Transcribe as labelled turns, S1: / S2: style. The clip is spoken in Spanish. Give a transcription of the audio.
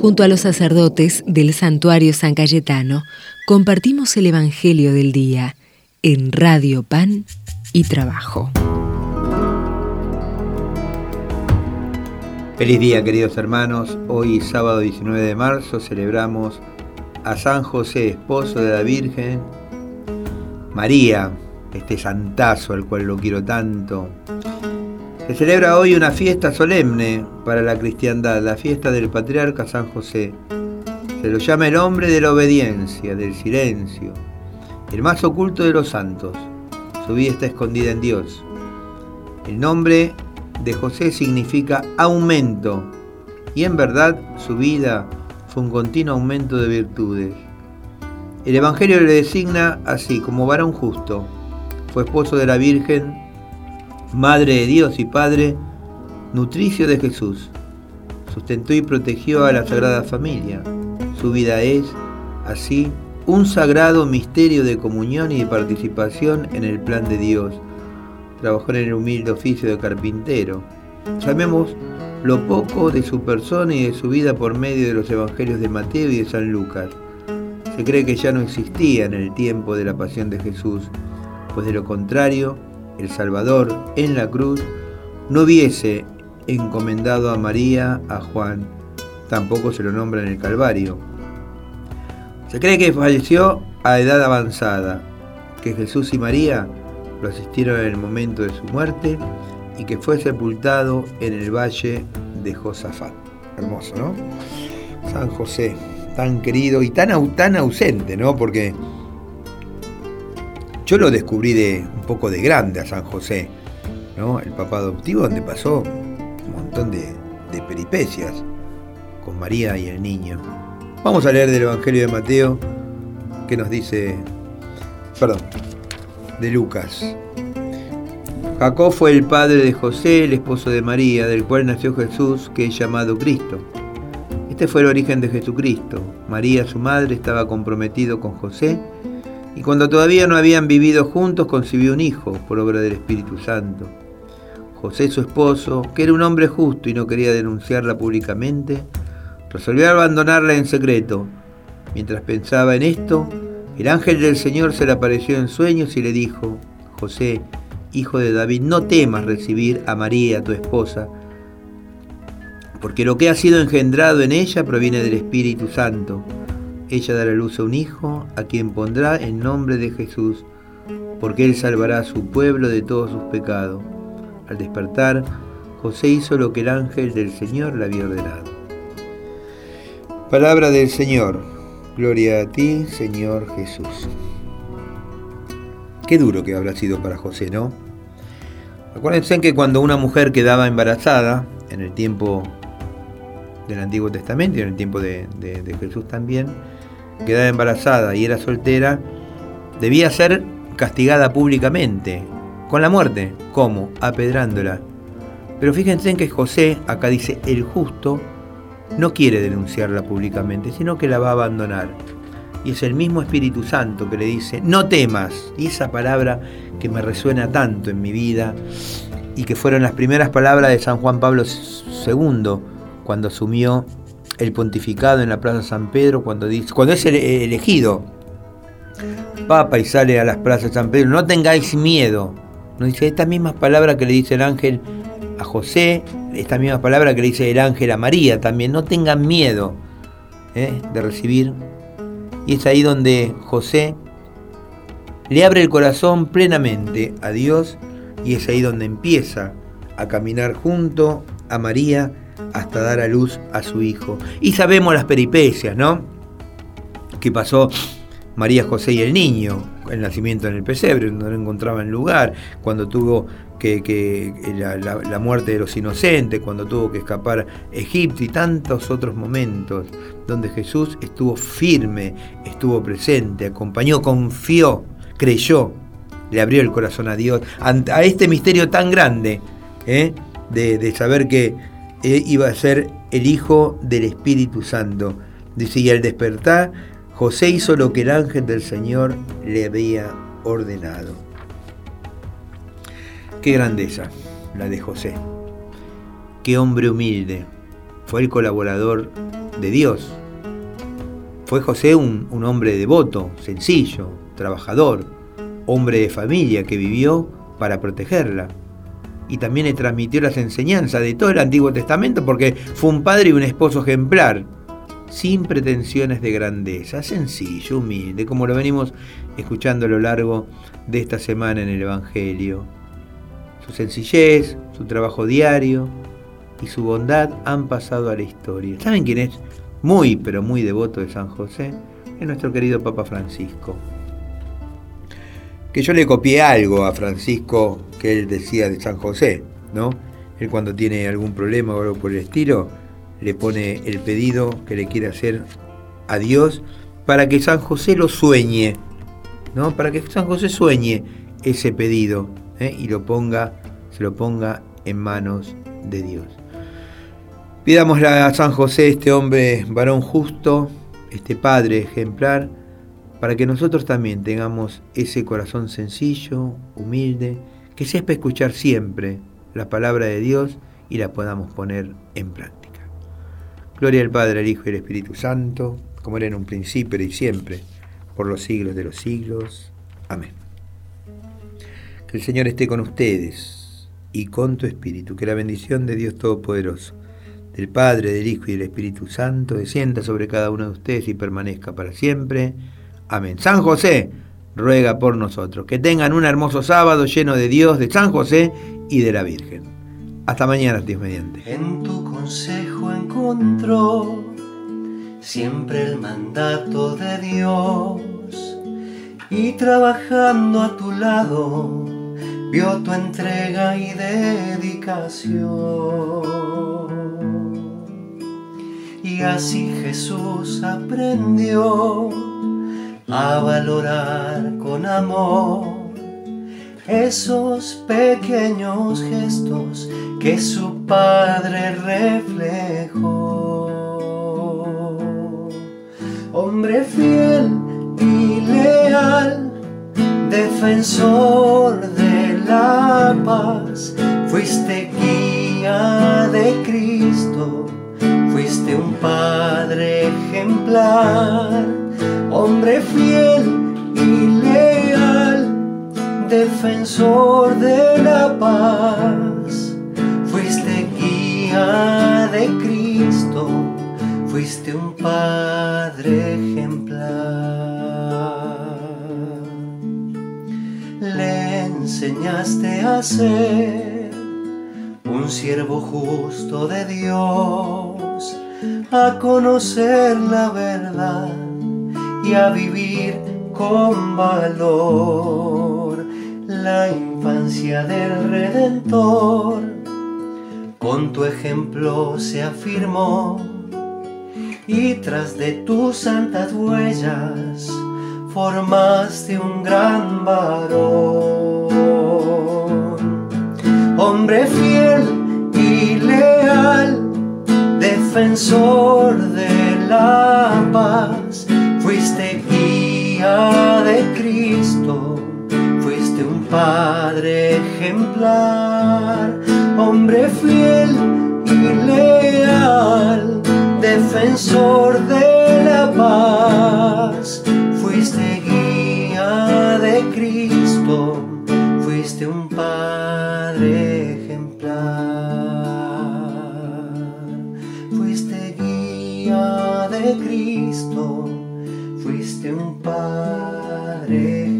S1: Junto a los sacerdotes del santuario San Cayetano, compartimos el Evangelio del Día en Radio Pan y Trabajo.
S2: Feliz día queridos hermanos, hoy sábado 19 de marzo celebramos a San José, esposo de la Virgen, María, este santazo al cual lo quiero tanto. Se celebra hoy una fiesta solemne para la cristiandad, la fiesta del patriarca San José. Se lo llama el hombre de la obediencia, del silencio, el más oculto de los santos. Su vida está escondida en Dios. El nombre de José significa aumento y en verdad su vida fue un continuo aumento de virtudes. El Evangelio le designa así como varón justo. Fue esposo de la Virgen Madre de Dios y Padre, nutricio de Jesús. Sustentó y protegió a la Sagrada Familia. Su vida es, así, un sagrado misterio de comunión y de participación en el plan de Dios. Trabajó en el humilde oficio de carpintero. Sabemos lo poco de su persona y de su vida por medio de los evangelios de Mateo y de San Lucas. Se cree que ya no existía en el tiempo de la pasión de Jesús, pues de lo contrario, el Salvador en la cruz, no hubiese encomendado a María, a Juan, tampoco se lo nombra en el Calvario. Se cree que falleció a edad avanzada, que Jesús y María lo asistieron en el momento de su muerte y que fue sepultado en el valle de Josafat. Hermoso, ¿no? San José, tan querido y tan, tan ausente, ¿no? Porque yo lo descubrí de un poco de grande a San José. El papá adoptivo donde pasó un montón de, de peripecias con María y el niño. Vamos a leer del Evangelio de Mateo que nos dice, perdón, de Lucas. Jacob fue el padre de José, el esposo de María, del cual nació Jesús, que es llamado Cristo. Este fue el origen de Jesucristo. María, su madre, estaba comprometido con José y cuando todavía no habían vivido juntos concibió un hijo por obra del Espíritu Santo. José, su esposo, que era un hombre justo y no quería denunciarla públicamente, resolvió abandonarla en secreto. Mientras pensaba en esto, el ángel del Señor se le apareció en sueños y le dijo, José, hijo de David, no temas recibir a María, tu esposa, porque lo que ha sido engendrado en ella proviene del Espíritu Santo ella dará luz a un hijo, a quien pondrá el nombre de Jesús, porque él salvará a su pueblo de todos sus pecados. Al despertar, José hizo lo que el ángel del Señor le había ordenado. Palabra del Señor. Gloria a ti, Señor Jesús. Qué duro que habrá sido para José, ¿no? Acuérdense que cuando una mujer quedaba embarazada, en el tiempo del Antiguo Testamento y en el tiempo de, de Jesús también, quedaba embarazada y era soltera, debía ser castigada públicamente, con la muerte. ¿Cómo? Apedrándola. Pero fíjense en que José, acá dice, el justo, no quiere denunciarla públicamente, sino que la va a abandonar. Y es el mismo Espíritu Santo que le dice, no temas. Y esa palabra que me resuena tanto en mi vida y que fueron las primeras palabras de San Juan Pablo II cuando asumió el pontificado en la Plaza San Pedro cuando, dice, cuando es elegido Papa y sale a las plazas San Pedro, no tengáis miedo. Nos dice estas mismas palabras que le dice el ángel a José, estas mismas palabras que le dice el ángel a María también, no tengan miedo ¿eh? de recibir. Y es ahí donde José le abre el corazón plenamente a Dios y es ahí donde empieza a caminar junto a María hasta dar a luz a su hijo. Y sabemos las peripecias, ¿no? Que pasó María José y el niño, el nacimiento en el pesebre, no lo encontraba en lugar, cuando tuvo que, la, muerte de los inocentes, cuando tuvo que escapar Egipto y tantos otros momentos donde Jesús estuvo firme, estuvo presente, acompañó, confió, creyó, le abrió el corazón a Dios, a este misterio tan grande ¿eh? de saber que iba a ser el Hijo del Espíritu Santo. Dice, y al despertar, José hizo lo que el ángel del Señor le había ordenado. Qué grandeza la de José. Qué hombre humilde. Fue el colaborador de Dios. Fue José un, un hombre devoto, sencillo, trabajador, hombre de familia que vivió para protegerla. Y también le transmitió las enseñanzas de todo el Antiguo Testamento porque fue un padre y un esposo ejemplar, sin pretensiones de grandeza, sencillo, humilde, como lo venimos escuchando a lo largo de esta semana en el Evangelio. Su sencillez, su trabajo diario y su bondad han pasado a la historia. ¿Saben quién es muy, pero muy devoto de San José? Es nuestro querido Papa Francisco. Que yo le copié algo a Francisco que él decía de San José, ¿no? Él cuando tiene algún problema o algo por el estilo, le pone el pedido que le quiere hacer a Dios para que San José lo sueñe, ¿no? Para que San José sueñe ese pedido ¿eh? y lo ponga, se lo ponga en manos de Dios. Pidámosle a San José, este hombre varón justo, este padre ejemplar, para que nosotros también tengamos ese corazón sencillo, humilde, que sepa escuchar siempre la palabra de Dios y la podamos poner en práctica. Gloria al Padre, al Hijo y al Espíritu Santo, como era en un principio y siempre, por los siglos de los siglos. Amén. Que el Señor esté con ustedes y con tu Espíritu, que la bendición de Dios Todopoderoso, del Padre, del Hijo y del Espíritu Santo, descienda sobre cada uno de ustedes y permanezca para siempre. Amén. San José, ruega por nosotros. Que tengan un hermoso sábado lleno de Dios, de San José y de la Virgen. Hasta mañana, Dios mediante
S3: consejo encontró siempre el mandato de Dios y trabajando a tu lado vio tu entrega y dedicación. Y así Jesús aprendió a valorar con amor esos pequeños gestos que su padre reflejó. Hombre fiel y leal, defensor de la paz, fuiste guía de Cristo, fuiste un padre ejemplar, hombre fiel y leal, defensor de la paz de Cristo, fuiste un padre ejemplar. Le enseñaste a ser un siervo justo de Dios, a conocer la verdad a vivir con valor la infancia del Redentor con tu ejemplo se afirmó y tras de tus santas huellas formaste un gran varón. Hombre fiel y leal, defensor de la paz, fuiste guía de Cristo, fuiste un padre ejemplar hombre fiel y leal, defensor de la paz. Fuiste guía de Cristo, fuiste un padre ejemplar. Fuiste guía de Cristo, fuiste un padre.